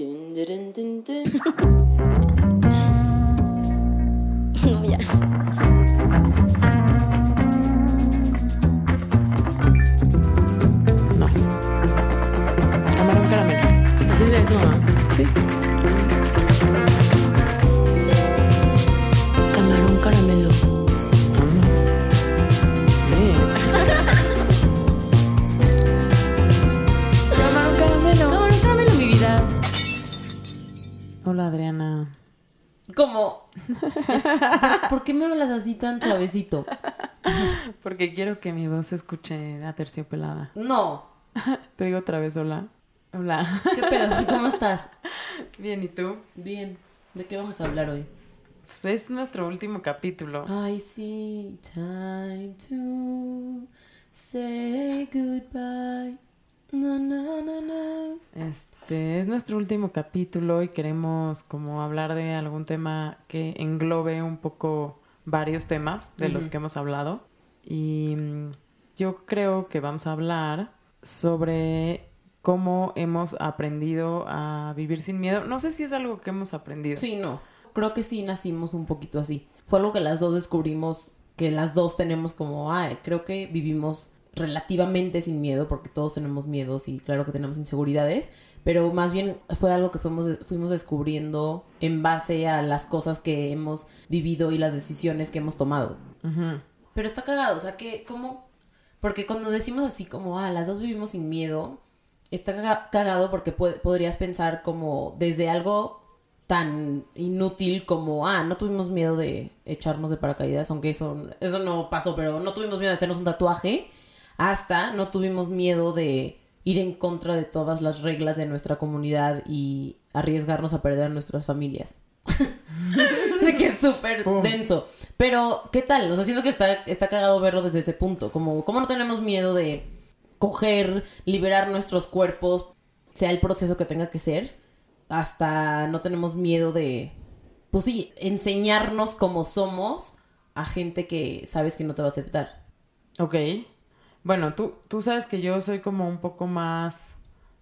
Dun, dun, dun, dun, dun. Oh, no, Hola Adriana. ¿Cómo? ¿Por qué me hablas así tan suavecito? Porque quiero que mi voz se escuche aterciopelada. No. Te digo otra vez hola. Hola. ¿Qué pedo? ¿Cómo estás? Bien, ¿y tú? Bien. ¿De qué vamos a hablar hoy? Pues es nuestro último capítulo. I see time to say goodbye. Na, na, na, na. Este es nuestro último capítulo y queremos como hablar de algún tema que englobe un poco varios temas de los que hemos hablado. Y mm, yo creo que vamos a hablar sobre cómo hemos aprendido a vivir sin miedo. No sé si es algo que hemos aprendido. Sí, no. Creo que sí nacimos un poquito así. Fue algo que las dos descubrimos, que las dos tenemos como, ay, creo que vivimos relativamente sin miedo, porque todos tenemos miedos y claro que tenemos inseguridades, pero más bien fue algo que fuimos, fuimos descubriendo en base a las cosas que hemos vivido y las decisiones que hemos tomado. Pero está cagado, o sea que, ¿cómo? Porque cuando decimos así como, ah, las dos vivimos sin miedo, está caga- cagado porque podrías pensar como desde algo tan inútil como, ah, no tuvimos miedo de echarnos de paracaídas, aunque eso, eso no pasó, pero no tuvimos miedo de hacernos un tatuaje, hasta no tuvimos miedo de ir en contra de todas las reglas de nuestra comunidad y arriesgarnos a perder a nuestras familias. de que es súper denso. Pero, ¿qué tal? O sea, siento que está, está cagado verlo desde ese punto. Como, ¿cómo no tenemos miedo de coger, liberar nuestros cuerpos, sea el proceso que tenga que ser? Hasta no tenemos miedo de, pues sí, enseñarnos como somos a gente que sabes que no te va a aceptar. Ok. Bueno, tú, tú sabes que yo soy como un poco más...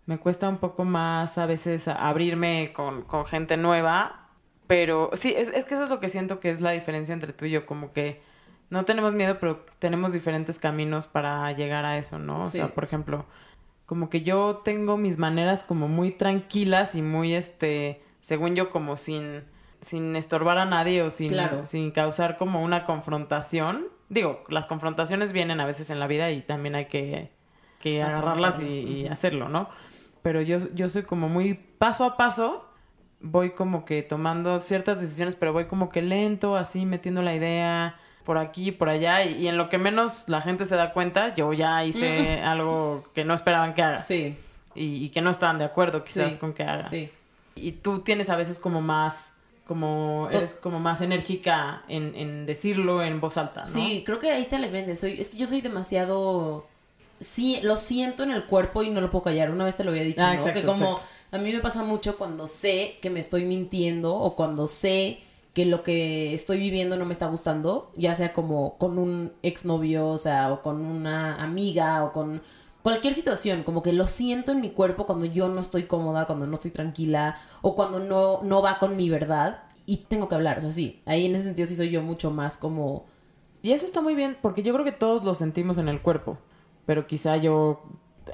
Me cuesta un poco más a veces abrirme con, con gente nueva, pero sí, es, es que eso es lo que siento que es la diferencia entre tú y yo, como que no tenemos miedo, pero tenemos diferentes caminos para llegar a eso, ¿no? O Sí. sea, por ejemplo, como que yo tengo mis maneras como muy tranquilas y muy, este, según yo, como sin, sin estorbar a nadie o sin, Claro. sin causar como una confrontación. Digo, las confrontaciones vienen a veces en la vida y también hay que, que agarrarlas y, y hacerlo, ¿no? Pero yo, yo soy como muy paso a paso, voy como que tomando ciertas decisiones, pero voy como que lento, así metiendo la idea por aquí, por allá, y, y en lo que menos la gente se da cuenta, yo ya hice algo que no esperaban que haga Sí, y, y que no estaban de acuerdo quizás Sí, con que haga. sí. Y tú tienes a veces como más, como, eres como más enérgica en, en decirlo en voz alta, ¿no? Sí, creo que ahí está la diferencia. Soy, es que yo soy demasiado. Sí, lo siento en el cuerpo y no lo puedo callar. Una vez te lo había dicho, Ah, ¿no? exacto, que como exacto. a mí me pasa mucho cuando sé que me estoy mintiendo o cuando sé que lo que estoy viviendo no me está gustando, ya sea como con un exnovio, o sea, o con una amiga o con cualquier situación, como que lo siento en mi cuerpo cuando yo no estoy cómoda, cuando no estoy tranquila o cuando no no va con mi verdad y tengo que hablar, o sea, sí, ahí en ese sentido sí soy yo mucho más como Y eso está muy bien, porque yo creo que todos lo sentimos en el cuerpo, pero quizá yo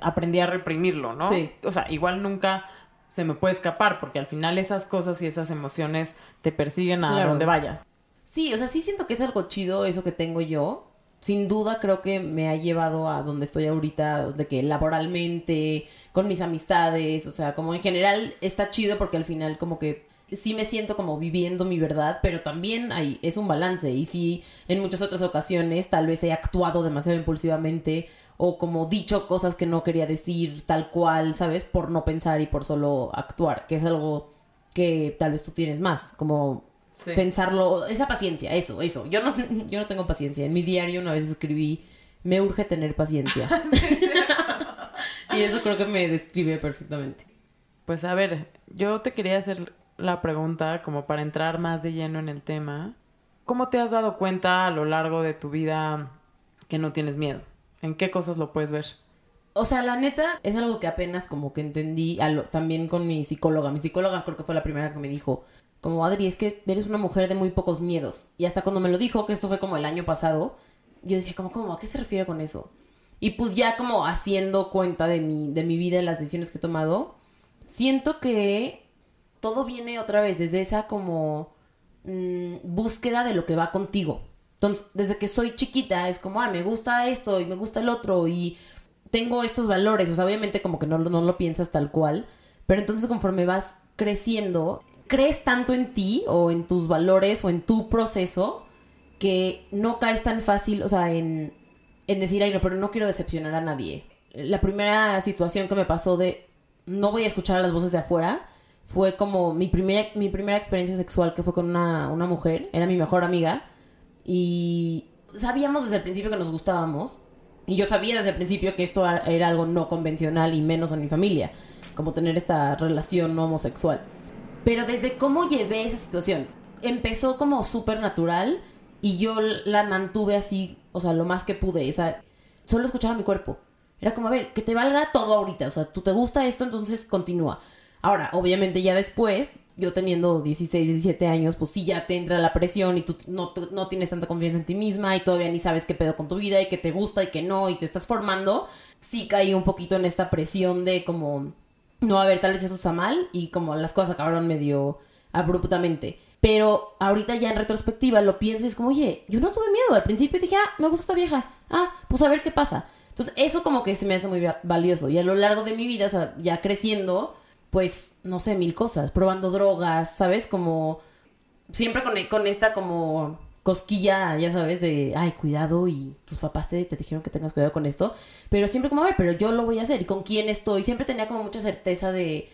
aprendí a reprimirlo, ¿no? Sí. O sea, igual nunca se me puede escapar, porque al final esas cosas y esas emociones te persiguen a Claro. donde vayas. Sí, o sea, sí siento que es algo chido eso que tengo yo. Sin duda creo que me ha llevado a donde estoy ahorita, de que laboralmente, con mis amistades, o sea, como en general está chido porque al final como que sí me siento como viviendo mi verdad, pero también hay, es un balance y sí en muchas otras ocasiones tal vez he actuado demasiado impulsivamente o como dicho cosas que no quería decir tal cual, ¿sabes? Por no pensar y por solo actuar, que es algo que tal vez tú tienes más, como pensarlo, esa paciencia, eso, eso. Yo no, yo no tengo paciencia. En mi diario una vez escribí, me urge tener paciencia. y eso creo que me describe perfectamente. Pues a ver, yo te quería hacer la pregunta como para entrar más de lleno en el tema. ¿Cómo te has dado cuenta a lo largo de tu vida que no tienes miedo? ¿En qué cosas lo puedes ver? O sea, la neta es algo que apenas como que entendí a lo- también con mi psicóloga. Mi psicóloga creo que fue la primera que me dijo, como Adri, es que eres una mujer de muy pocos miedos. Y hasta cuando me lo dijo, que esto fue como el año pasado, yo decía, como, ¿cómo? ¿A qué se refiere con eso? Y pues ya como haciendo cuenta de mi, de mi vida y las decisiones que he tomado, siento que todo viene otra vez desde esa como mm, búsqueda de lo que va contigo. Entonces, desde que soy chiquita es como, ah, me gusta esto y me gusta el otro y tengo estos valores. O sea, obviamente como que no, no lo piensas tal cual, pero entonces conforme vas creciendo, crees tanto en ti o en tus valores o en tu proceso que no caes tan fácil, o sea, en, en decir, ay, no, pero no quiero decepcionar a nadie. La primera situación que me pasó de no voy a escuchar a las voces de afuera fue como mi primera, mi primera experiencia sexual que fue con una, una mujer, era mi mejor amiga, y sabíamos desde el principio que nos gustábamos, y yo sabía desde el principio que esto era algo no convencional y menos en mi familia, como tener esta relación no homosexual. Pero desde cómo llevé esa situación, empezó como súper natural y yo la mantuve así, o sea, lo más que pude, o sea, solo escuchaba mi cuerpo. Era como, a ver, que te valga todo ahorita, o sea, tú te gusta esto, entonces continúa. Ahora, obviamente ya después, yo teniendo 16, 17 años, pues sí ya te entra la presión y tú no, no tienes tanta confianza en ti misma y todavía ni sabes qué pedo con tu vida y que te gusta y que no y te estás formando. Sí caí un poquito en esta presión de como, no, a ver, tal vez eso está mal y como las cosas acabaron medio abruptamente. Pero ahorita ya en retrospectiva lo pienso y es como, oye, yo no tuve miedo. Al principio dije, ah, me gusta esta vieja. Ah, pues a ver qué pasa. Entonces, eso como que se me hace muy va- valioso. Y a lo largo de mi vida, o sea, ya creciendo, pues, no sé, mil cosas. Probando drogas, ¿sabes? Como siempre con, con esta como cosquilla, ya sabes, de, ay, cuidado y tus papás te, te dijeron que tengas cuidado con esto. Pero siempre como, a ver, pero yo lo voy a hacer. ¿Y con quién estoy? Siempre tenía como mucha certeza de...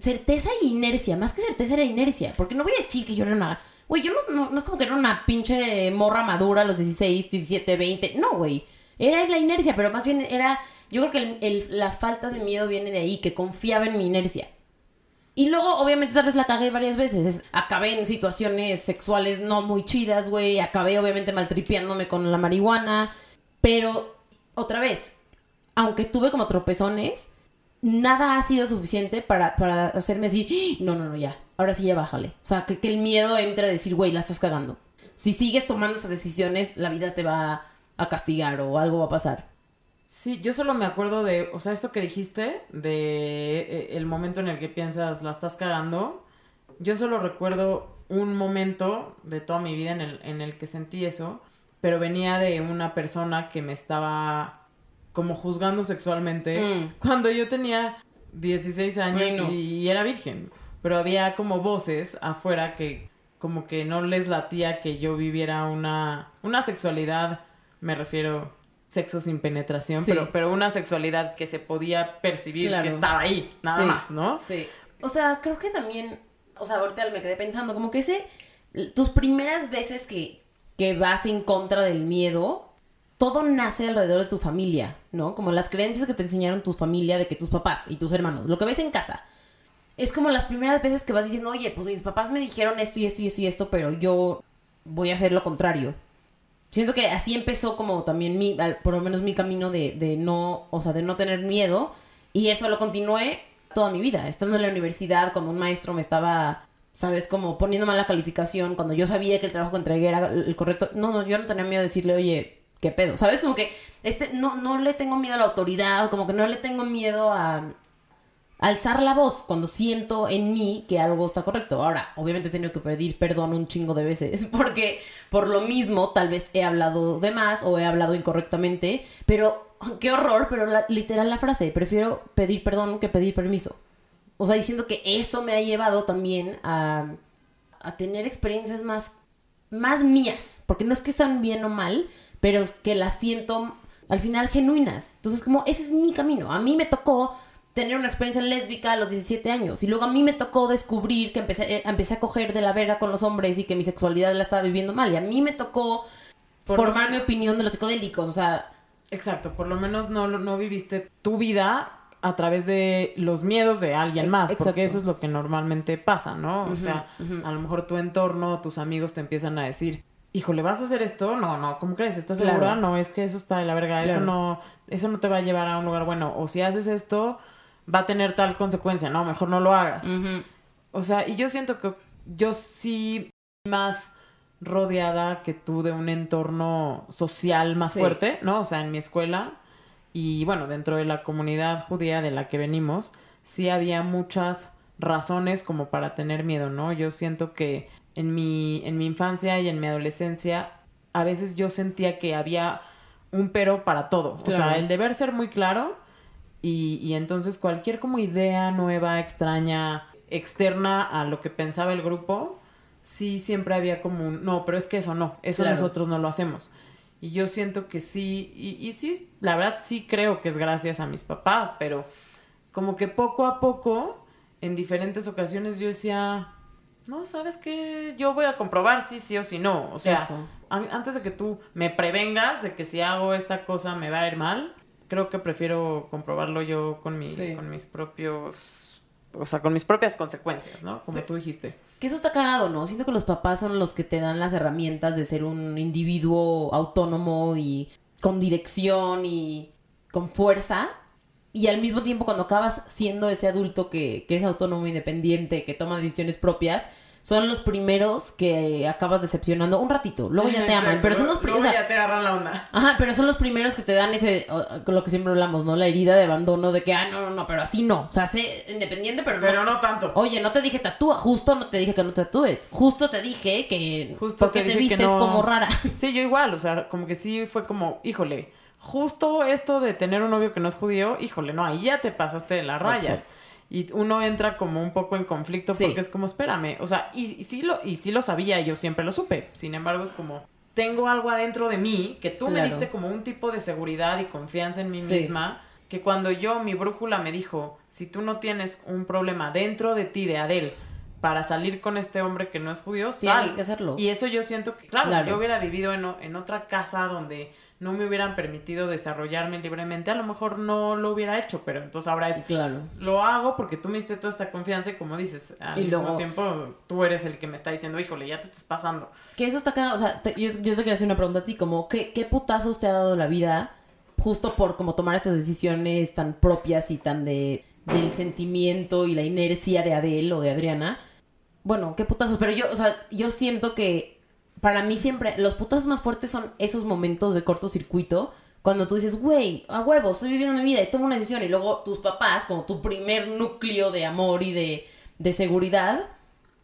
Certeza e inercia. Más que certeza era inercia. Porque no voy a decir que yo era una... Güey, yo no, no, es como que era una pinche morra madura a los 16, 17, 20. No, güey. Era la inercia, pero más bien era... Yo creo que el- el- la falta de miedo viene de ahí, que confiaba en mi inercia. Y luego, obviamente, tal vez la cagué varias veces. Es- Acabé en situaciones sexuales no muy chidas, güey. Acabé, obviamente, maltripeándome con la marihuana. Pero, otra vez, aunque tuve como tropezones, nada ha sido suficiente para, para hacerme decir, "Ah, no, no, no, ya. Ahora sí ya bájale. O sea, que, que el miedo entre a decir, güey, la estás cagando. Si sigues tomando esas decisiones, la vida te va a castigar o algo va a pasar. Sí, yo solo me acuerdo de, o sea, esto que dijiste, de eh, el momento en el que piensas, la estás cagando. Yo solo recuerdo un momento de toda mi vida en el, en el que sentí eso, pero venía de una persona que me estaba como juzgando sexualmente Mm. cuando yo tenía 16 años y era virgen. Pero había como voces afuera que como que no les latía que yo viviera una, una sexualidad, me refiero sexo sin penetración, Sí. pero, pero una sexualidad que se podía percibir Claro. que estaba ahí, nada Sí. más, ¿no? Sí. O sea, creo que también, o sea, ahorita me quedé pensando, como que ese, tus primeras veces que, que vas en contra del miedo, todo nace alrededor de tu familia, ¿no? Como las creencias que te enseñaron tus familia de que tus papás y tus hermanos, lo que ves en casa. Es como las primeras veces que vas diciendo, oye, pues mis papás me dijeron esto y esto y esto y esto, pero yo voy a hacer lo contrario. Siento que así empezó como también mi, por lo menos mi camino de, de no, o sea, de no tener miedo. Y eso lo continué toda mi vida. Estando en la universidad, cuando un maestro me estaba, sabes, como poniendo mala calificación, cuando yo sabía que el trabajo que entregué era el correcto. No, no, yo no tenía miedo de decirle, oye, ¿qué pedo? ¿Sabes? Como que este, no, no le tengo miedo a la autoridad, como que no le tengo miedo a alzar la voz cuando siento en mí que algo está correcto. Ahora, obviamente he tenido que pedir perdón un chingo de veces porque por lo mismo tal vez he hablado de más o he hablado incorrectamente, pero qué horror, pero la- literal la frase, prefiero pedir perdón que pedir permiso. O sea, diciendo que eso me ha llevado también a, tener experiencias más, más mías, porque no es que están bien o mal, pero es que las siento al final genuinas. Entonces, como ese es mi camino. A mí me tocó tener una experiencia lésbica a los 17 años y luego a mí me tocó descubrir que empecé, eh, empecé a coger de la verga con los hombres y que mi sexualidad la estaba viviendo mal y a mí me tocó Por- formar mi opinión de los psicodélicos, o sea, Exacto, por lo menos no, no viviste tu vida a través de los miedos de alguien más, exacto. porque eso es lo que normalmente pasa, ¿no? O sea, a lo mejor tu entorno, tus amigos te empiezan a decir, híjole, ¿vas a hacer esto? No, no, ¿cómo crees? ¿Estás Claro. segura? No, es que eso está de la verga, eso no, eso no te va a llevar a un lugar bueno. O si haces esto, va a tener tal consecuencia. No, mejor no lo hagas. O sea, y yo siento que yo sí más rodeada que tú de un entorno social más Sí. fuerte, ¿no? O sea, en mi escuela y bueno, dentro de la comunidad judía de la que venimos, sí había muchas razones como para tener miedo, ¿no? Yo siento que en mi, en mi infancia y en mi adolescencia, a veces yo sentía que había un pero para todo. O sea, el deber ser muy claro y, y entonces cualquier como idea nueva, extraña, externa a lo que pensaba el grupo, sí siempre había como un, no, pero es que eso no, eso Claro. nosotros no lo hacemos. Y yo siento que sí, y, y sí, la verdad sí creo que es gracias a mis papás, pero como que poco a poco, en diferentes ocasiones yo decía, no, ¿sabes qué? Yo voy a comprobar si sí o si no. O sea, Eso. antes de que tú me prevengas de que si hago esta cosa me va a ir mal, creo que prefiero comprobarlo yo con, mi, Sí. con mis propios, o sea, con mis propias consecuencias, ¿no? Como tú dijiste. Que eso está cagado, ¿no? Siento que los papás son los que te dan las herramientas de ser un individuo autónomo y con dirección y con fuerza. Y al mismo tiempo, cuando acabas siendo ese adulto que, que es autónomo, independiente, que toma decisiones propias, son los primeros que acabas decepcionando un ratito. Luego ya te aman, pero son los Luego primeros. ya te agarran la onda. Ajá, pero son los primeros que te dan ese, con lo que siempre hablamos, ¿no? La herida de abandono de que, ah, no, no, no, pero así no. O sea, sé independiente, pero no. Pero no tanto. Oye, no te dije tatúa, justo no te dije que no te tatúes. Justo te dije que Justo porque te te, vistes no. como rara. Sí, yo igual, o sea, como que sí fue como, híjole, justo esto de tener un novio que no es judío, híjole, no, ahí ya te pasaste de la raya. Exacto. Y uno entra como un poco en conflicto Sí. porque es como, espérame, o sea, y, y sí lo, y sí lo sabía, yo siempre lo supe. Sin embargo, es como, tengo algo adentro de mí que tú me diste como un tipo de seguridad y confianza en mí Sí. misma, que cuando yo, mi brújula me dijo, si tú no tienes un problema dentro de ti, de Adel, para salir con este hombre que no es judío, Tienes sal. que hacerlo. Y eso yo siento que, claro, Claro. si yo hubiera vivido en, en otra casa donde no me hubieran permitido desarrollarme libremente, a lo mejor no lo hubiera hecho, pero entonces ahora es, Claro. lo hago porque tú me diste toda esta confianza y como dices, al Y mismo luego- tiempo tú eres el que me está diciendo, híjole, ya te estás pasando. Que eso está cagado. O sea, te- yo, yo te quería hacer una pregunta a ti, como, ¿qué, ¿qué putazos te ha dado la vida justo por como tomar estas decisiones tan propias y tan de del sentimiento y la inercia de Adele o de Adriana? Bueno, qué putazos, pero yo, o sea, yo siento que para mí siempre los putazos más fuertes son esos momentos de cortocircuito cuando tú dices, güey, a huevo, estoy viviendo mi vida y tomo una decisión y luego tus papás, como tu primer núcleo de amor y de, de seguridad,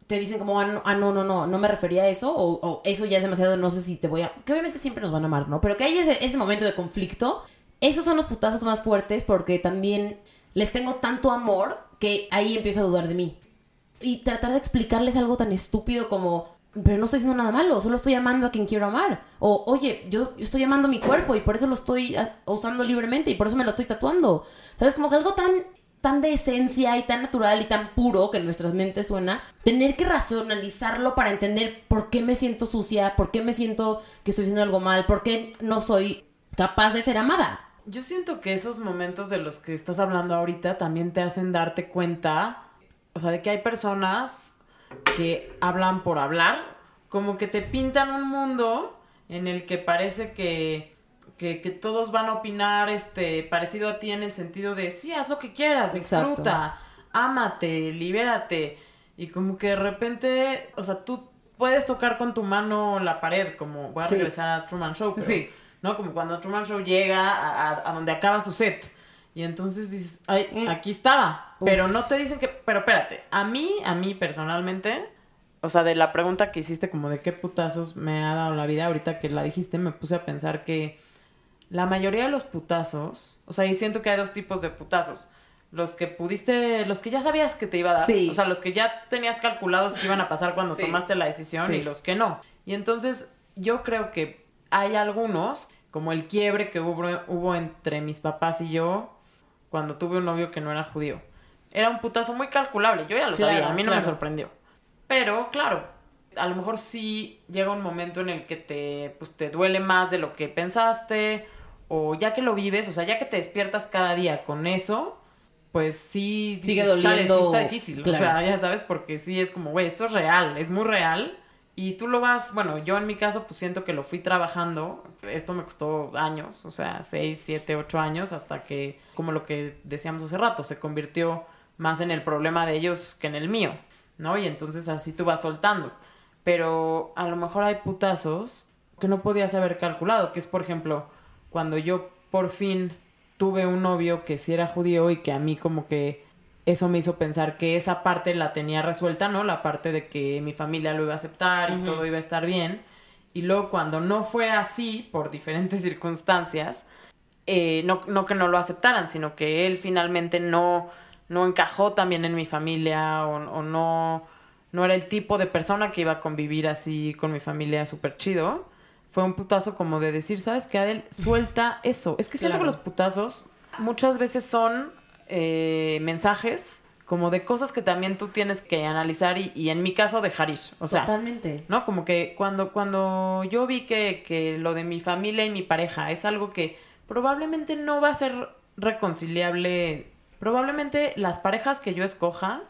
te dicen como, ah no, ah, no, no, no, me refería a eso, o, o eso ya es demasiado, no sé si te voy a... Que obviamente siempre nos van a amar, ¿no? Pero que hay ese, ese momento de conflicto, esos son los putazos más fuertes porque también les tengo tanto amor que ahí empiezo a dudar de mí. Y tratar de explicarles algo tan estúpido como, pero no estoy haciendo nada malo, solo estoy amando a quien quiero amar. O, oye, yo, yo estoy amando mi cuerpo y por eso lo estoy usando libremente y por eso me lo estoy tatuando. ¿Sabes? Como que algo tan, tan de esencia y tan natural y tan puro que en nuestras mentes suena, tener que racionalizarlo para entender por qué me siento sucia, por qué me siento que estoy haciendo algo mal, por qué no soy capaz de ser amada. Yo siento que esos momentos de los que estás hablando ahorita también te hacen darte cuenta, o sea, de que hay personas que hablan por hablar, como que te pintan un mundo en el que parece que, que, que todos van a opinar este parecido a ti en el sentido de, sí, haz lo que quieras, Exacto. disfruta, ámate, libérate. Y como que de repente, o sea, tú puedes tocar con tu mano la pared, como voy a Sí. regresar a Truman Show, pero, Sí. ¿no? Como cuando Truman Show llega a, a- a donde acaba su set. Y entonces dices, ay, Mm. aquí estaba. Uf. Pero no te dicen que, pero espérate, a mí, a mí personalmente, o sea, de la pregunta que hiciste como de qué putazos me ha dado la vida, ahorita que la dijiste, me puse a pensar que la mayoría de los putazos, o sea, y siento que hay dos tipos de putazos. Los que pudiste, los que ya sabías que te iba a dar. Sí. O sea, los que ya tenías calculados que iban a pasar cuando Sí. tomaste la decisión Sí. y los que no. Y entonces, yo creo que hay algunos, como el quiebre que hubo, hubo entre mis papás y yo cuando tuve un novio que no era judío. Era un putazo muy calculable, yo ya lo Claro, sabía, a mí no me sorprendió. Pero, claro, a lo mejor sí llega un momento en el que te, pues, te duele más de lo que pensaste, o ya que lo vives, o sea, ya que te despiertas cada día con eso, pues sí, Sigue dices, "Chale, sí doliendo". está difícil. Claro. O sea, ya sabes, porque sí es como, güey, esto es real, es muy real. Y tú lo vas, bueno, yo en mi caso pues siento que lo fui trabajando, esto me costó años, o sea, seis, siete, ocho años, hasta que, como lo que decíamos hace rato, se convirtió más en el problema de ellos que en el mío, ¿no? Y entonces así tú vas soltando. Pero a lo mejor hay putazos que no podías haber calculado, que es, por ejemplo, cuando yo por fin tuve un novio que sí era judío y que a mí como que eso me hizo pensar que esa parte la tenía resuelta, ¿no? La parte de que mi familia lo iba a aceptar y todo iba a estar bien. Y luego cuando no fue así, por diferentes circunstancias, eh, no, no que no lo aceptaran, sino que él finalmente no, no encajó también en mi familia o, o no, no era el tipo de persona que iba a convivir así con mi familia súper chido. Fue un putazo como de decir, ¿sabes qué, Adel? Suelta eso. Es que siento Claro. que los putazos muchas veces son eh, mensajes como de cosas que también tú tienes que analizar y, y en mi caso dejar ir. O sea, Totalmente. ¿no? Como que cuando, cuando yo vi que, que lo de mi familia y mi pareja es algo que probablemente no va a ser reconciliable, probablemente las parejas que yo escoja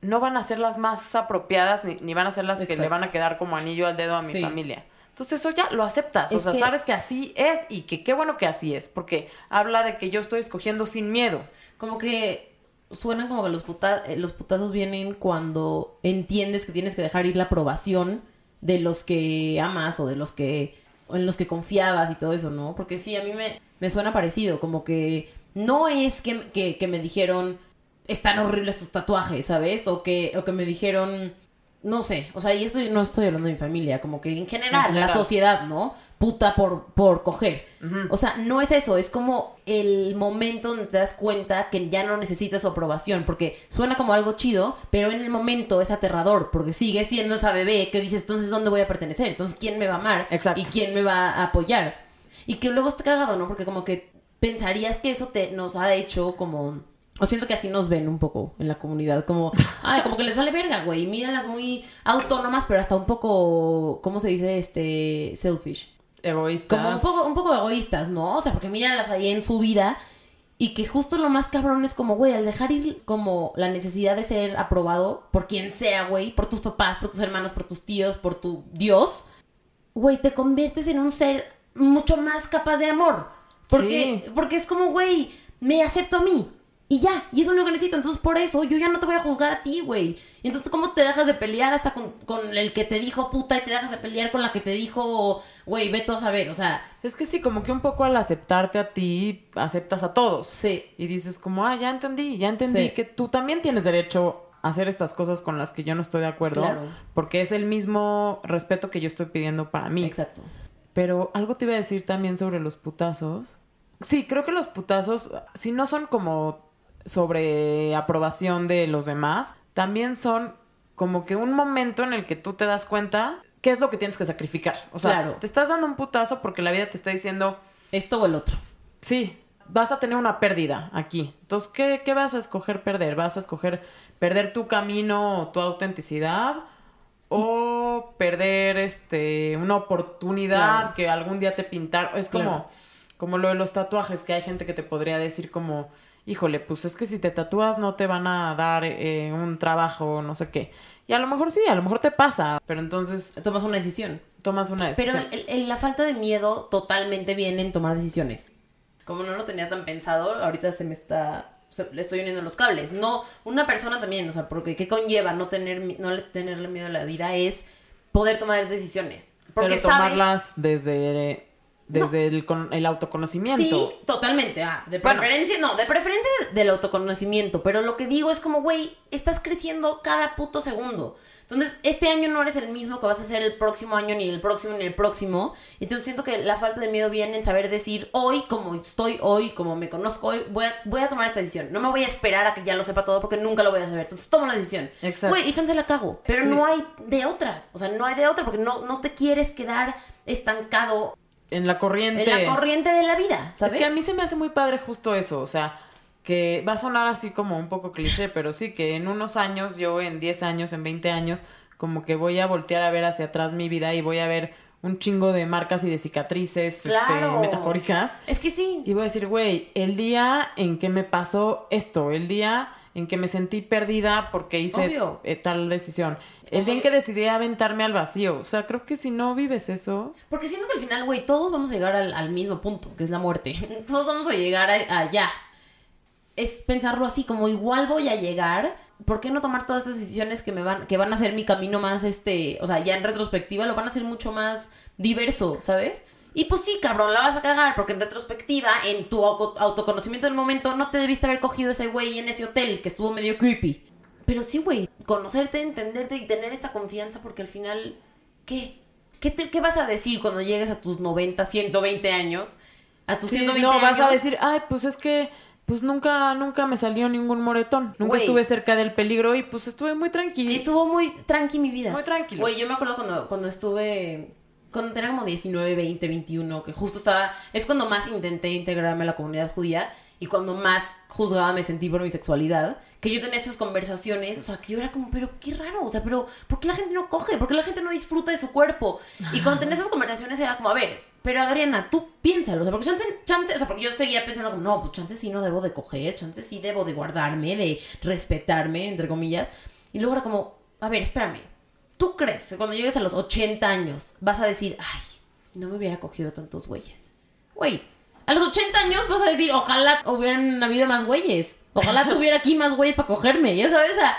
no van a ser las más apropiadas ni, ni van a ser las que le van a quedar como anillo al dedo a mi Sí. familia. Entonces eso ya lo aceptas, o sea, que- sabes que así es y que qué bueno que así es, porque habla de que yo estoy escogiendo sin miedo. Como que suenan como que los, puta- eh, los putazos vienen cuando entiendes que tienes que dejar ir la aprobación de los que amas o de los que en los que confiabas y todo eso, ¿no? Porque sí, a mí me, me suena parecido, como que no es que, que, que me dijeron están horribles tus tatuajes, ¿sabes? O que, o que me dijeron, no sé, o sea, y esto no estoy hablando de mi familia, como que en general, En la sociedad, ¿no? Puta por, por coger. O sea, no es eso, es como el momento donde te das cuenta que ya no necesitas su aprobación, porque suena como algo chido, pero en el momento es aterrador, porque sigue siendo esa bebé que dices, entonces, ¿dónde voy a pertenecer? Entonces, ¿quién me va a amar? Exacto. ¿Y quién me va a apoyar? Y que luego está cagado, ¿no? Porque como que pensarías que eso te nos ha hecho como... O siento que así nos ven un poco en la comunidad, como, ay, como que les vale verga, güey, míralas muy autónomas, pero hasta un poco, ¿cómo se dice? Este, selfish. Egoístas. Como un poco, un poco egoístas, ¿no? O sea, porque míralas ahí en su vida y que justo lo más cabrón es como, güey, al dejar ir como la necesidad de ser aprobado por quien sea, güey, por tus papás, por tus hermanos, por tus tíos, por tu Dios, güey, te conviertes en un ser mucho más capaz de amor. Porque, Sí. porque es como, güey, me acepto a mí. Y ya, y es lo único que necesito. Entonces, por eso, yo ya no te voy a juzgar a ti, güey. Entonces, ¿cómo te dejas de pelear hasta con, con el que te dijo puta y te dejas de pelear con la que te dijo, güey, ve tú a saber? O sea, Es que sí, como que un poco al aceptarte a ti, aceptas a todos. sí. Y dices como, ah, ya entendí, ya entendí Sí. que tú también tienes derecho a hacer estas cosas con las que yo no estoy de acuerdo. Claro. Porque es el mismo respeto que yo estoy pidiendo para mí. Exacto. Pero algo te iba a decir también sobre los putazos. Sí, creo que los putazos, si no son como sobre aprobación de los demás, también son como que un momento en el que tú te das cuenta qué es lo que tienes que sacrificar. O sea, Claro. te estás dando un putazo porque la vida te está diciendo, Esto o el otro. Sí, vas a tener una pérdida aquí. Entonces, ¿qué, qué vas a escoger perder? ¿Vas a escoger perder tu camino o tu autenticidad? ¿O perder este una oportunidad Claro. que algún día te pintaron? Es como, Claro. como lo de los tatuajes, que hay gente que te podría decir como, híjole, pues es que si te tatúas no te van a dar eh, un trabajo, no sé qué. Y a lo mejor sí, a lo mejor te pasa, pero entonces Tomas una decisión. tomas una Pero decisión. el- el- la falta de miedo totalmente viene en tomar decisiones. Como no lo tenía tan pensado, ahorita se me está... se- le estoy uniendo los cables. No, una persona también, o sea, porque ¿qué conlleva no, tener, no le- tenerle miedo a la vida? Es poder tomar decisiones. Porque pero sabes... tomarlas desde, desde el, el autoconocimiento. Sí, totalmente. Ah, de Bueno. preferencia, no, de preferencia del autoconocimiento. Pero lo que digo es como, güey, estás creciendo cada puto segundo. Entonces, este año no eres el mismo que vas a ser el próximo año, ni el próximo, ni el próximo. Entonces, siento que la falta de miedo viene en saber decir, hoy, como estoy hoy, como me conozco hoy, voy a, voy a tomar esta decisión. No me voy a esperar a que ya lo sepa todo porque nunca lo voy a saber. Entonces, tomo la decisión. Exacto. Güey, y chance la cago. Pero Sí. no hay de otra. O sea, no hay de otra porque no, no te quieres quedar estancado En la corriente. en la corriente de la vida, ¿sabes? Es que a mí se me hace muy padre justo eso, o sea, que va a sonar así como un poco cliché, pero sí que en unos años, yo en 10 años, en 20 años, como que voy a voltear a ver hacia atrás mi vida y voy a ver un chingo de marcas y de cicatrices este, Claro. metafóricas. Es que sí. Y voy a decir, güey, el día en que me pasó esto, el día en que me sentí perdida porque hice eh, tal decisión. El día en que decidí aventarme al vacío. O sea, creo que si no vives eso... Porque siento que al final, güey, todos vamos a llegar al, al mismo punto, que es la muerte. Todos vamos a llegar a- allá. Es pensarlo así, como igual voy a llegar. ¿Por qué no tomar todas estas decisiones que me van, que van a hacer mi camino más, este, o sea, ya en retrospectiva lo van a hacer mucho más diverso, ¿sabes? Y pues sí, cabrón, la vas a cagar, porque en retrospectiva, en tu auto- autoconocimiento del momento, no te debiste haber cogido ese güey en ese hotel que estuvo medio creepy. Pero sí, güey, conocerte, entenderte y tener esta confianza, porque al final, ¿qué? ¿Qué, te- qué vas a decir cuando llegues a tus 90, 120 años? A tus Sí, 120 no, años. vas a decir, ay, pues es que pues nunca, nunca me salió ningún moretón. Nunca estuve cerca del peligro y pues estuve muy tranquila. Estuvo muy tranqui mi vida. Muy tranquilo. Güey, yo me acuerdo cuando, cuando estuve. Cuando tenía como 19, 20, 21, que justo estaba. Es cuando más intenté integrarme a la comunidad judía y cuando más juzgada me sentí por mi sexualidad. Que yo tenía estas conversaciones, o sea, que yo era como, pero qué raro, o sea, pero ¿por qué la gente no coge? ¿Por qué la gente no disfruta de su cuerpo? Y cuando tenía esas conversaciones era como, a ver, pero Adriana, tú piénsalo, o sea, porque chance, chance, o sea, porque yo seguía pensando como, no, pues chance sí no debo de coger, chance sí debo de guardarme, de respetarme, entre comillas. Y luego era como, a ver, espérame, ¿tú crees que cuando llegues a los 80 años vas a decir, ay, no me hubiera cogido tantos güeyes? Güey, a los 80 años vas a decir, ojalá hubieran habido más güeyes, ojalá tuviera aquí más güeyes para cogerme, ya sabes, o sea,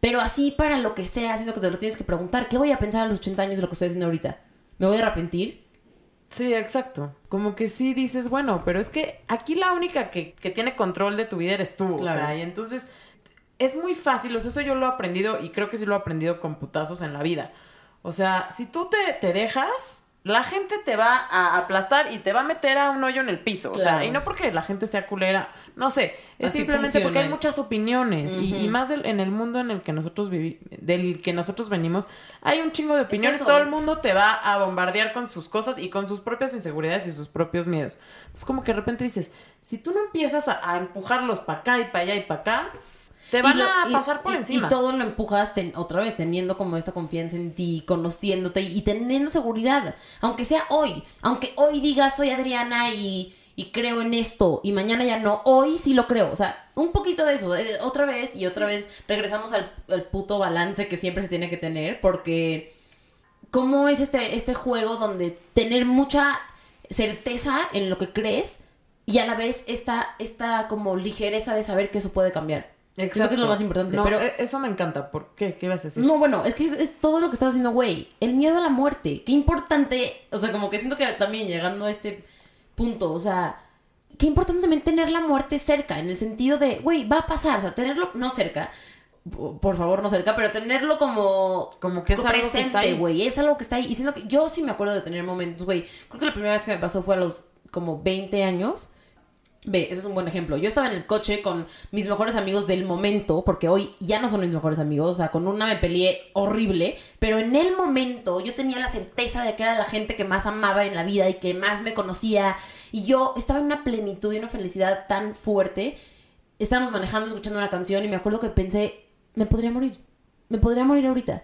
pero así para lo que sea, haciendo que te lo tienes que preguntar, ¿qué voy a pensar a los 80 años de lo que estoy haciendo ahorita? ¿Me voy a arrepentir? Sí, exacto. Como que sí dices, bueno, pero es que aquí la única que, que tiene control de tu vida eres tú. Claro. O sea, y entonces es muy fácil. O sea, eso yo lo he aprendido y creo que sí lo he aprendido con putazos en la vida. O sea, si tú te, te dejas, la gente te va a aplastar y te va a meter a un hoyo en el piso. O sea, y no porque la gente sea culera, no sé, es Así simplemente porque hay muchas opiniones. y, más del- en el mundo en el que nosotros vivimos, del que nosotros venimos, hay un chingo de opiniones. Todo el mundo te va a bombardear con sus cosas y con sus propias inseguridades y sus propios miedos. Entonces, como que de repente dices, si tú no empiezas a, a empujarlos para acá y para allá y para acá, te van lo- a y- pasar por y- encima. Y todo lo empujas ten- otra vez, teniendo como esta confianza en ti, conociéndote y, y teniendo seguridad. Aunque sea hoy. Aunque hoy digas soy Adriana y, creo en esto y mañana ya no. Hoy sí lo creo. O sea, un poquito de eso. eh, otra vez y otra vez regresamos al, al puto balance que siempre se tiene que tener. Porque cómo es este, este juego donde tener mucha certeza en lo que crees y a la vez esta, esta como ligereza de saber que eso puede cambiar. Creo que es lo más importante. No, pero e- eso me encanta. ¿Por qué? ¿Qué ibas a decir? no, bueno, es que es, es todo lo que estás haciendo, güey. El miedo a la muerte. Qué importante. O sea, como que siento que también llegando a este punto, o sea, qué importante también tener la muerte cerca, en el sentido de, güey, va a pasar. O sea, tenerlo no cerca. Por favor, no cerca, pero tenerlo como. Como que es algo que está presente, güey. Es algo que está ahí. Y siento que yo sí me acuerdo de tener momentos, güey. Creo que la primera vez que me pasó fue a los como 20 años. Ve, ese es un buen ejemplo. Yo estaba en el coche con mis mejores amigos del momento, porque hoy ya no son mis mejores amigos, o sea, con una me peleé horrible, pero en el momento yo tenía la certeza de que era la gente que más amaba en la vida y que más me conocía, y yo estaba en una plenitud y una felicidad tan fuerte. Estábamos manejando, escuchando una canción, y me acuerdo que pensé, me podría morir, me podría morir ahorita.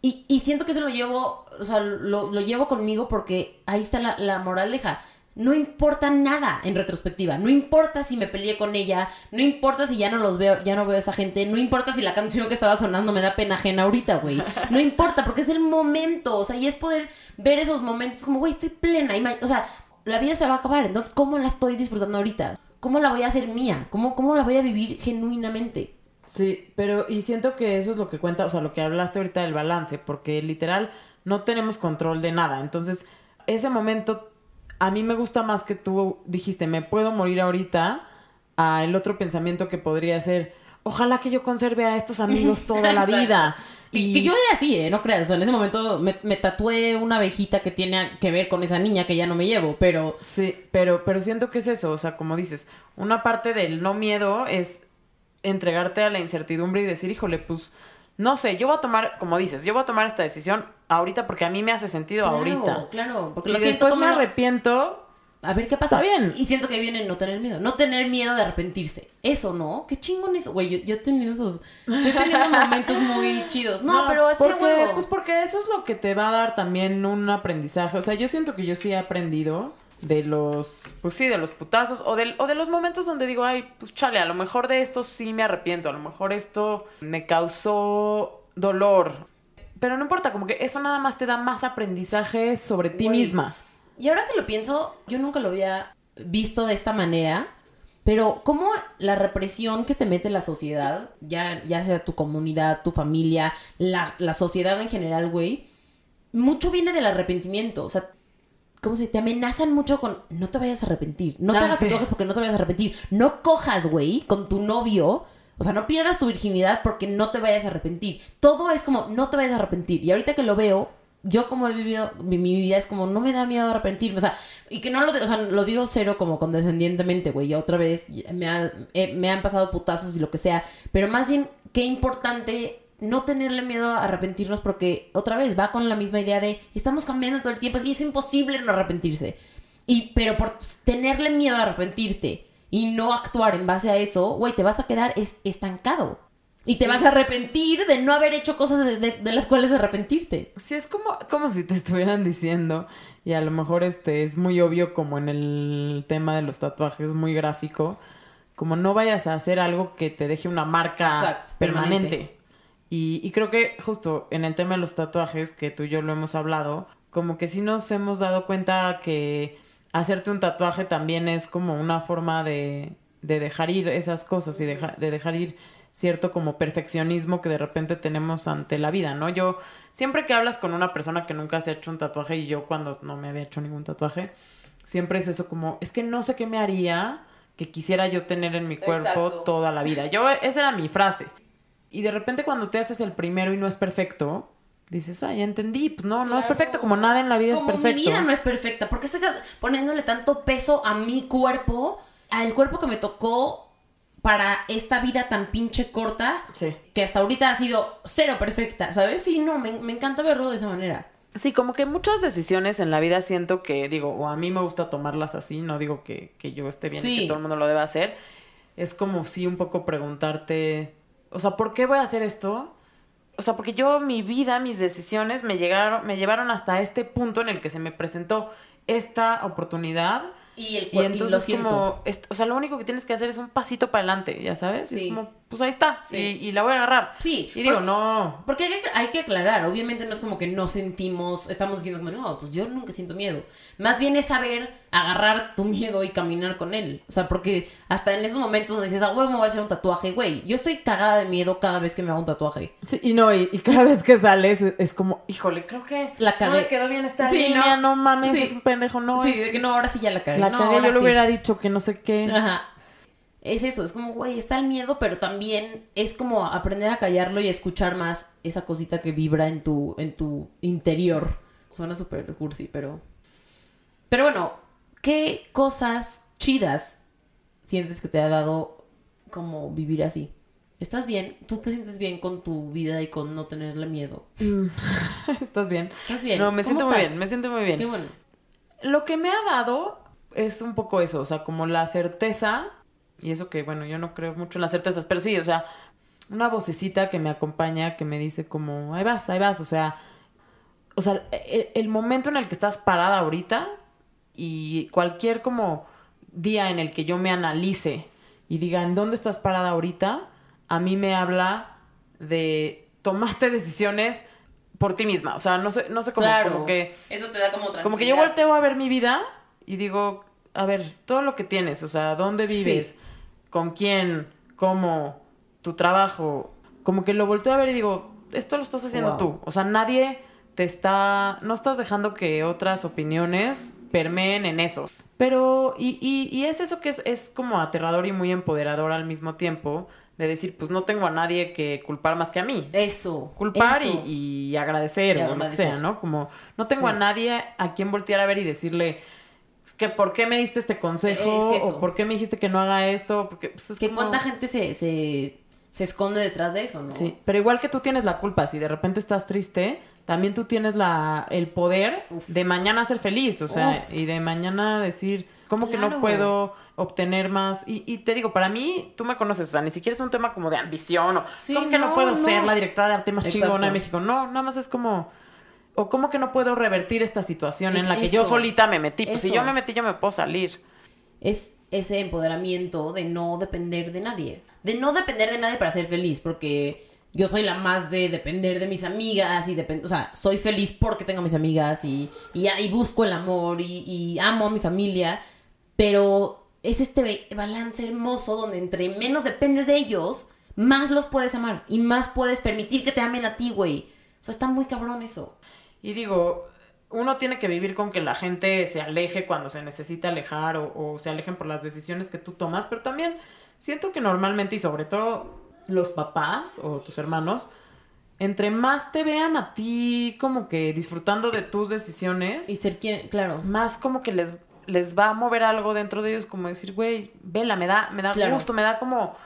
Y, y siento que eso lo llevo, o sea, lo, lo llevo conmigo porque ahí está la, la moraleja. No importa nada en retrospectiva. No importa si me peleé con ella. No importa si ya no los veo, ya no veo a esa gente. No importa si la canción que estaba sonando me da pena ajena ahorita, güey. No importa, porque es el momento. O sea, y es poder ver esos momentos como, güey, estoy plena. Y o sea, la vida se va a acabar. Entonces, ¿cómo la estoy disfrutando ahorita? ¿Cómo la voy a hacer mía? ¿Cómo, cómo la voy a vivir genuinamente? Sí, pero y siento que eso es lo que cuenta, o sea, lo que hablaste ahorita del balance, porque literal no tenemos control de nada. Entonces, ese momento a mí me gusta más que tú dijiste, me puedo morir ahorita, a el otro pensamiento que podría ser, ojalá que yo conserve a estos amigos toda la vida. Que, Y que yo era así, ¿eh? No creas. O sea, en ese momento me, me tatué una abejita que tiene que ver con esa niña que ya no me llevo, pero... Sí, pero, pero siento que es eso, o sea, como dices, una parte del no miedo es entregarte a la incertidumbre y decir, híjole, pues, no sé, yo voy a tomar, como dices, yo voy a tomar esta decisión ahorita porque a mí me hace sentido Claro, ahorita. Claro, porque Si lo después como... me arrepiento, A ver qué pasa. Está bien. Y siento que viene no tener miedo. No tener miedo de arrepentirse. Eso, ¿no? Qué chingón eso. Güey, yo, yo he tenido esos... He tenido momentos muy chidos. No, pero es porque, que huevo. Pues porque eso es lo que te va a dar también un aprendizaje. O sea, yo siento que yo sí he aprendido de los, pues sí, de los putazos o, del, o de los momentos donde digo, ay, pues chale, a lo mejor de esto sí me arrepiento, a lo mejor esto me causó dolor. Pero no importa, como que eso nada más te da más aprendizaje sobre ti Güey. misma. Y ahora que lo pienso, yo nunca lo había visto de esta manera, pero como la represión que te mete la sociedad, ya, ya sea tu comunidad, tu familia, la, la sociedad en general, güey, mucho viene del arrepentimiento. O sea, como si te amenazan mucho con no te vayas a arrepentir, no te Ah, hagas sí. porque no te vayas a arrepentir, no cojas, güey, con tu novio. O sea, no pierdas tu virginidad porque no te vayas a arrepentir. Todo es como, no te vayas a arrepentir. Y ahorita que lo veo, yo como he vivido mi, vida es como, no me da miedo arrepentirme. O sea, y que no lo, o sea, lo digo cero como condescendientemente, güey. Y otra vez me, me han pasado putazos y lo que sea. Pero más bien, qué importante no tenerle miedo a arrepentirnos porque otra vez va con la misma idea de estamos cambiando todo el tiempo y es imposible no arrepentirse. Y, pero por tenerle miedo a arrepentirte y no actuar en base a eso, güey, te vas a quedar es- estancado. Y te vas a arrepentir de no haber hecho cosas de, de- de las cuales arrepentirte. Sí, es como, como si te estuvieran diciendo, y a lo mejor este es muy obvio como en el tema de los tatuajes, muy gráfico, como no vayas a hacer algo que te deje una marca Exacto, permanente. permanente. Y, y creo que justo en el tema de los tatuajes, que tú y yo lo hemos hablado, como que sí nos hemos dado cuenta que hacerte un tatuaje también es como una forma de, de dejar ir esas cosas y deja- de dejar ir cierto como perfeccionismo que de repente tenemos ante la vida, ¿no? Yo siempre que hablas con una persona que nunca se ha hecho un tatuaje y yo cuando no me había hecho ningún tatuaje, siempre es eso como, es que no sé qué me haría que quisiera yo tener en mi cuerpo Exacto. toda la vida. Yo, esa era mi frase. Y de repente cuando te haces el primero y no es perfecto, dices, ah, ya entendí, pues no, no es perfecto, como nada en la vida Como es perfecto. mi vida no es perfecta. ¿Por qué estoy poniéndole tanto peso a mi cuerpo, al cuerpo que me tocó para esta vida tan pinche corta? Sí. Que hasta ahorita ha sido cero perfecta, ¿sabes? Sí, no, me, me encanta verlo de esa manera. Sí, como que muchas decisiones en la vida siento que, digo, o a mí me gusta tomarlas así, no digo que, que yo esté bien y Sí. que todo el mundo lo deba hacer. Es como sí un poco preguntarte, o sea, ¿por qué voy a hacer esto? O sea, porque yo, mi vida, mis decisiones me llegaron, me llevaron hasta este punto en el que se me presentó esta oportunidad. Y el Y cuerpo, y lo entonces como, es- o sea, lo único que tienes que hacer es un pasito para adelante, ya sabes. Sí. Es como, pues ahí está, Sí. y, y la voy a agarrar. Sí, Y digo, porque- no, Porque hay que, hay que aclarar, obviamente no es como que no sentimos, estamos diciendo como, no, pues yo nunca siento miedo. Más bien es saber agarrar tu miedo y caminar con él. O sea, porque hasta en esos momentos donde dices, ah, güey, me voy a hacer un tatuaje, güey, yo estoy cagada de miedo cada vez que me hago un tatuaje. Sí, y no, y, y cada vez que sales es, es como, híjole, creo que La no cagué. me quedó bien esta Sí, línea, no. no, mames, Sí. es un pendejo, no, sí, es- de que no, ahora sí ya la cagué. la no, cagué, yo le hubiera dicho que no sé qué. Ajá. Es eso, es como, güey, está el miedo, pero también es como aprender a callarlo y escuchar más esa cosita que vibra en tu, en tu interior. Suena súper cursi, pero... Pero bueno, ¿qué cosas chidas sientes que te ha dado como vivir así? ¿Estás bien? ¿Tú te sientes bien con tu vida y con no tenerle miedo? Mm. ¿Estás bien? ¿Estás bien? No, me ¿Cómo siento muy bien, me siento muy bien. Qué bueno. Lo que me ha dado es un poco eso, o sea, como la certeza, y eso que, bueno, yo no creo mucho en las certezas, pero sí, o sea, una vocecita que me acompaña, que me dice como, ahí vas, ahí vas, o sea, o sea, el, el momento en el que estás parada ahorita y cualquier como día en el que yo me analice y diga, ¿en dónde estás parada ahorita? A mí me habla de tomaste decisiones por ti misma, o sea, no sé, no sé cómo, claro. como que... Eso te da como tranquilidad. Como que yo volteo a ver mi vida y digo, a ver, todo lo que tienes, o sea, dónde vives, Sí. con quién, cómo, tu trabajo, como que lo volteo a ver y digo, esto lo estás haciendo Wow. tú, o sea, nadie te está, no estás dejando que otras opiniones permeen en eso. Pero, y, y, y es eso que es, es como aterrador y muy empoderador al mismo tiempo, de decir, pues no tengo a nadie que culpar más que a mí Eso. culpar eso. y, y agradecer o lo que sea, ¿no? Como no tengo Sí. a nadie a quien voltear a ver y decirle "Es que por qué me diste este consejo Es o por qué me dijiste que no haga esto, porque pues, es Que como- cuánta gente se, se, se esconde detrás de eso, ¿no? Sí, pero igual que tú tienes la culpa, si de repente estás triste, también tú tienes la el poder Uf. de mañana ser feliz, o sea, Uf. y de mañana decir, ¿cómo que no puedo obtener más? Y, y te digo, para mí, tú me conoces, o sea, ni siquiera es un tema como de ambición o Sí, ¿cómo que no, puedo no. ser la directora de arte más chingona de México? No, nada más es como o cómo que no puedo revertir esta situación en la que yo solita me metí. Pues si yo me metí, yo me puedo salir. es ese empoderamiento de no depender de nadie. De no depender de nadie para ser feliz, porque yo soy la más de depender de mis amigas y depend... o sea, soy feliz porque tengo a mis amigas y, y, busco el amor y, amo a mi familia, pero es este balance hermoso donde entre menos dependes de ellos, más los puedes amar y más puedes permitir que te amen a ti, güey. O sea, está muy cabrón eso. Y digo, uno tiene que vivir con que la gente se aleje cuando se necesita alejar o se alejen por las decisiones que tú tomas, pero también siento que normalmente y sobre todo los papás o tus hermanos, entre más te vean a ti como que disfrutando de tus decisiones, Y ser quien, claro. más como que les, les va a mover algo dentro de ellos, como decir, güey, vela, me da, me da Claro. gusto, me da como...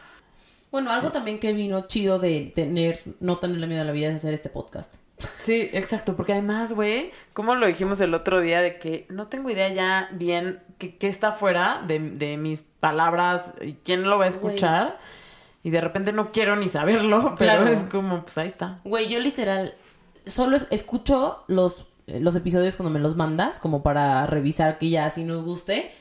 Bueno, algo también que vino chido de tener, no tenerle miedo a la vida es hacer este podcast. Sí, exacto, porque además, güey, como lo dijimos el otro día, de que no tengo idea ya bien qué qué está fuera de, de mis palabras y quién lo va a escuchar. Y de repente no quiero ni saberlo, pero Claro. es como, pues ahí está. Güey, yo literal solo es- escucho los, eh, los episodios cuando me los mandas, como para revisar que ya así nos guste.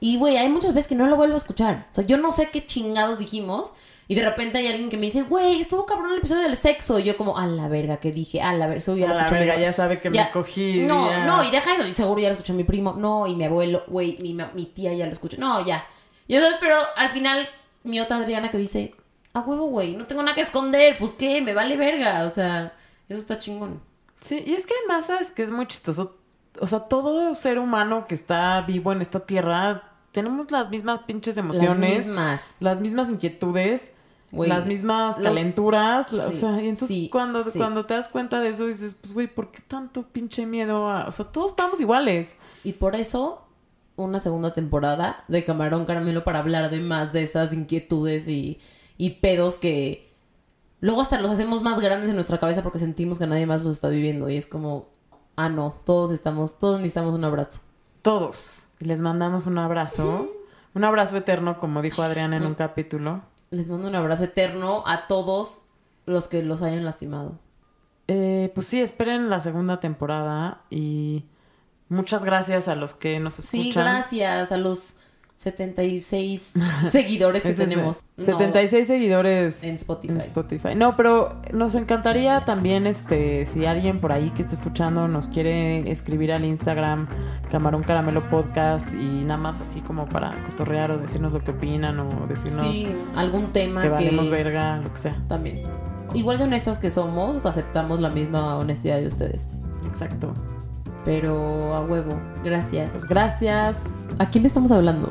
Y, güey, hay muchas veces que no lo vuelvo a escuchar. O sea, yo no sé qué chingados dijimos. Y de repente hay alguien que me dice, güey, estuvo cabrón el episodio del sexo. Y yo como, a la verga, que dije? A la verga, seguro ya A lo la escuchó mi verga, primo". ya sabe que me cogí, No, ya. no, y deja eso. Seguro ya lo escuchó mi primo. No, y mi abuelo, güey, mi, mi tía ya lo escuchó. No, ya. Ya sabes, pero al final, mi otra Adriana que dice, a huevo, güey, no tengo nada que esconder. Pues qué, me vale verga. O sea, eso está chingón. Sí, y es que además, ¿sabes que Es muy chistoso. O sea, todo ser humano que está vivo en esta tierra, tenemos las mismas pinches emociones. Las mismas. las mismas inquietudes, las mismas lo- calenturas, o sea, y entonces sí, cuando, sí. cuando te das cuenta de eso dices, pues güey, ¿por qué tanto pinche miedo a, o sea, todos estamos iguales? Y por eso, una segunda temporada de Camarón Caramelo para hablar de más de esas inquietudes y, y pedos que luego hasta los hacemos más grandes en nuestra cabeza porque sentimos que nadie más los está viviendo. Y es como, ah, no, todos estamos, todos necesitamos un abrazo. Todos. Y les mandamos un abrazo, un abrazo eterno, como dijo Adrián en un capítulo. Les mando un abrazo eterno a todos los que los hayan lastimado. Eh, pues sí, esperen la segunda temporada y muchas gracias a los que nos escuchan. Sí, gracias a los 76 seguidores que tenemos. No, 76 seguidores En Spotify. Spotify. No, pero nos encantaría también, este, si alguien por ahí que esté escuchando nos quiere escribir al Instagram Camarón Caramelo Podcast y nada más así como para cotorrear o decirnos lo que opinan o decirnos Sí, algún tema que que... valemos verga, lo que sea. También. Igual de honestas que somos, aceptamos la misma honestidad de ustedes. Exacto pero a huevo. Gracias. Gracias. ¿A quién le estamos hablando?